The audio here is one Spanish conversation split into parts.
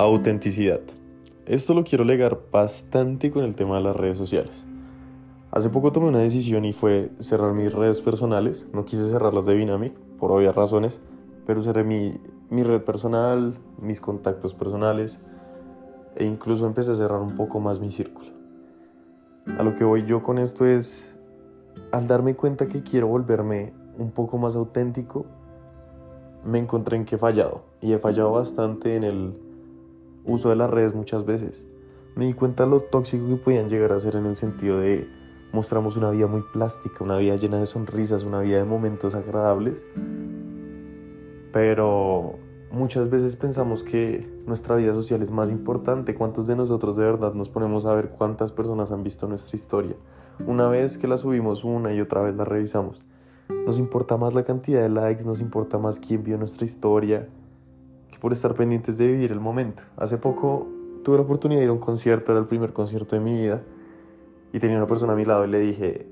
Autenticidad. Esto lo quiero legar bastante con el tema de las redes sociales. Hace poco tomé una decisión y fue cerrar mis redes personales. No quise cerrarlas de Dynamic, por obvias razones, pero cerré mi, mi red personal, mis contactos personales e incluso empecé a cerrar un poco más mi círculo. A lo que voy yo con esto es, al darme cuenta que quiero volverme un poco más auténtico, me encontré en que he fallado y he fallado bastante en el uso de las redes muchas veces. Me di cuenta lo tóxico que podían llegar a ser en el sentido de mostramos una vida muy plástica, una vida llena de sonrisas, una vida de momentos agradables, pero muchas veces pensamos que nuestra vida social es más importante. ¿Cuántos de nosotros de verdad nos ponemos a ver cuántas personas han visto nuestra historia? Una vez que la subimos una y otra vez la revisamos. Nos importa más la cantidad de likes, nos importa más quién vio nuestra historia, por estar pendientes de vivir el momento. Hace poco tuve la oportunidad de ir a un concierto, era el primer concierto de mi vida, y tenía una persona a mi lado y le dije,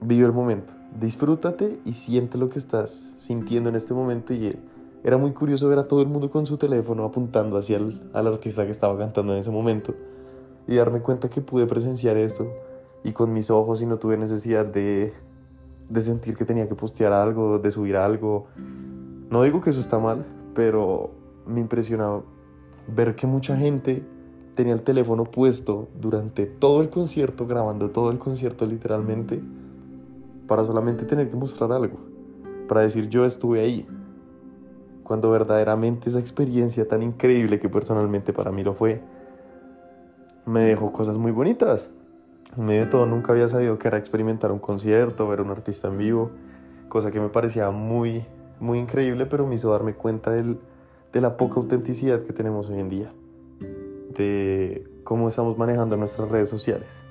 vive el momento, disfrútate y siente lo que estás sintiendo en este momento. Y era muy curioso ver a todo el mundo con su teléfono apuntando hacia el al artista que estaba cantando en ese momento y darme cuenta que pude presenciar eso y con mis ojos y no tuve necesidad de de sentir que tenía que postear algo, de subir algo. No digo que eso está mal, pero me impresionaba ver que mucha gente tenía el teléfono puesto durante todo el concierto, grabando todo el concierto literalmente, para solamente tener que mostrar algo, para decir yo estuve ahí, cuando verdaderamente esa experiencia tan increíble que personalmente para mí lo fue, me dejó cosas muy bonitas. En medio de todo nunca había sabido que era experimentar un concierto, ver a un artista en vivo, cosa que me parecía muy, muy increíble, pero me hizo darme cuenta del, de la poca autenticidad que tenemos hoy en día, de cómo estamos manejando nuestras redes sociales.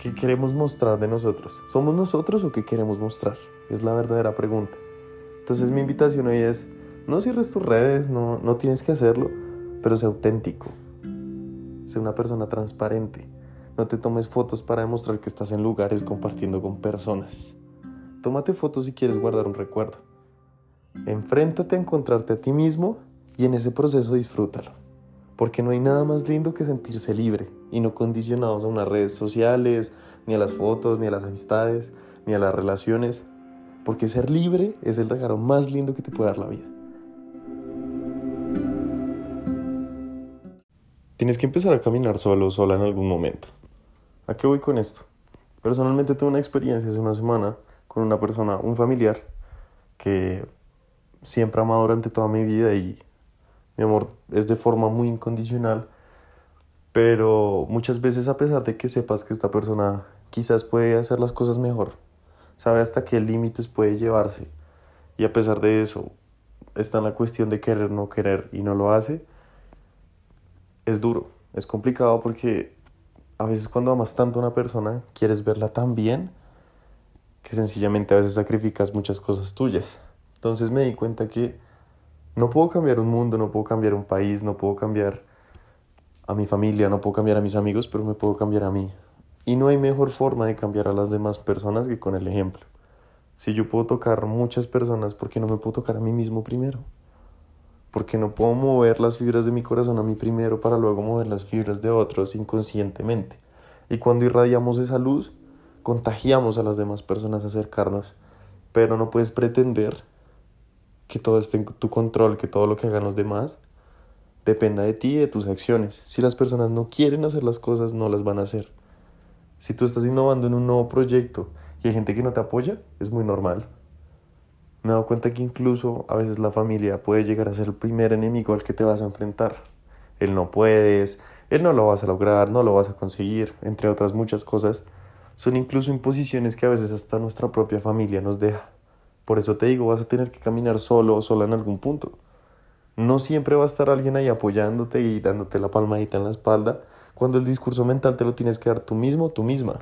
¿Qué queremos mostrar de nosotros? ¿Somos nosotros o qué queremos mostrar? Es la verdadera pregunta. Entonces mi invitación hoy es, no cierres tus redes, no, no tienes que hacerlo, pero sé auténtico. Sé una persona transparente no te tomes fotos para demostrar que estás en lugares compartiendo con personas. Tómate fotos si quieres guardar un recuerdo. Enfréntate a encontrarte a ti mismo y en ese proceso disfrútalo. Porque no hay nada más lindo que sentirse libre y no condicionados a unas redes sociales, ni a las fotos, ni a las amistades, ni a las relaciones. Porque ser libre es el regalo más lindo que te puede dar la vida. Tienes que empezar a caminar solo o sola en algún momento. ¿A qué voy con esto? Personalmente tuve una experiencia hace una semana con una persona, un familiar, que siempre amado durante toda mi vida y mi amor es de forma muy incondicional, pero muchas veces a pesar de que sepas que esta persona quizás puede hacer las cosas mejor, sabe hasta qué límites puede llevarse y a pesar de eso está en la cuestión de querer, no querer y no lo hace, es duro, es complicado porque a veces cuando amas tanto a una persona, quieres verla tan bien que sencillamente a veces sacrificas muchas cosas tuyas. Entonces me di cuenta que no puedo cambiar un mundo, no puedo cambiar un país, no puedo cambiar a mi familia, no puedo cambiar a mis amigos, pero me puedo cambiar a mí. Y no hay mejor forma de cambiar a las demás personas que con el ejemplo. Si yo puedo tocar muchas personas, ¿por qué no me puedo tocar a mí mismo primero? porque no puedo mover las fibras de mi corazón a mí primero para luego mover las fibras de otros inconscientemente. Y cuando irradiamos esa luz, contagiamos a las demás personas a acercarnos, pero no puedes pretender que todo esté en tu control, que todo lo que hagan los demás dependa de ti y de tus acciones. Si las personas no quieren hacer las cosas, no las van a hacer. Si tú estás innovando en un nuevo proyecto y hay gente que no te apoya, es muy normal. Me he dado cuenta que incluso a veces la familia puede llegar a ser el primer enemigo al que te vas a enfrentar. Él no puedes, él no lo vas a lograr, no lo vas a conseguir, entre otras muchas cosas. Son incluso imposiciones que a veces hasta nuestra propia familia nos deja. Por eso te digo, vas a tener que caminar solo o sola en algún punto. No siempre va a estar alguien ahí apoyándote y dándote la palmadita en la espalda, cuando el discurso mental te lo tienes que dar tú mismo, tú misma.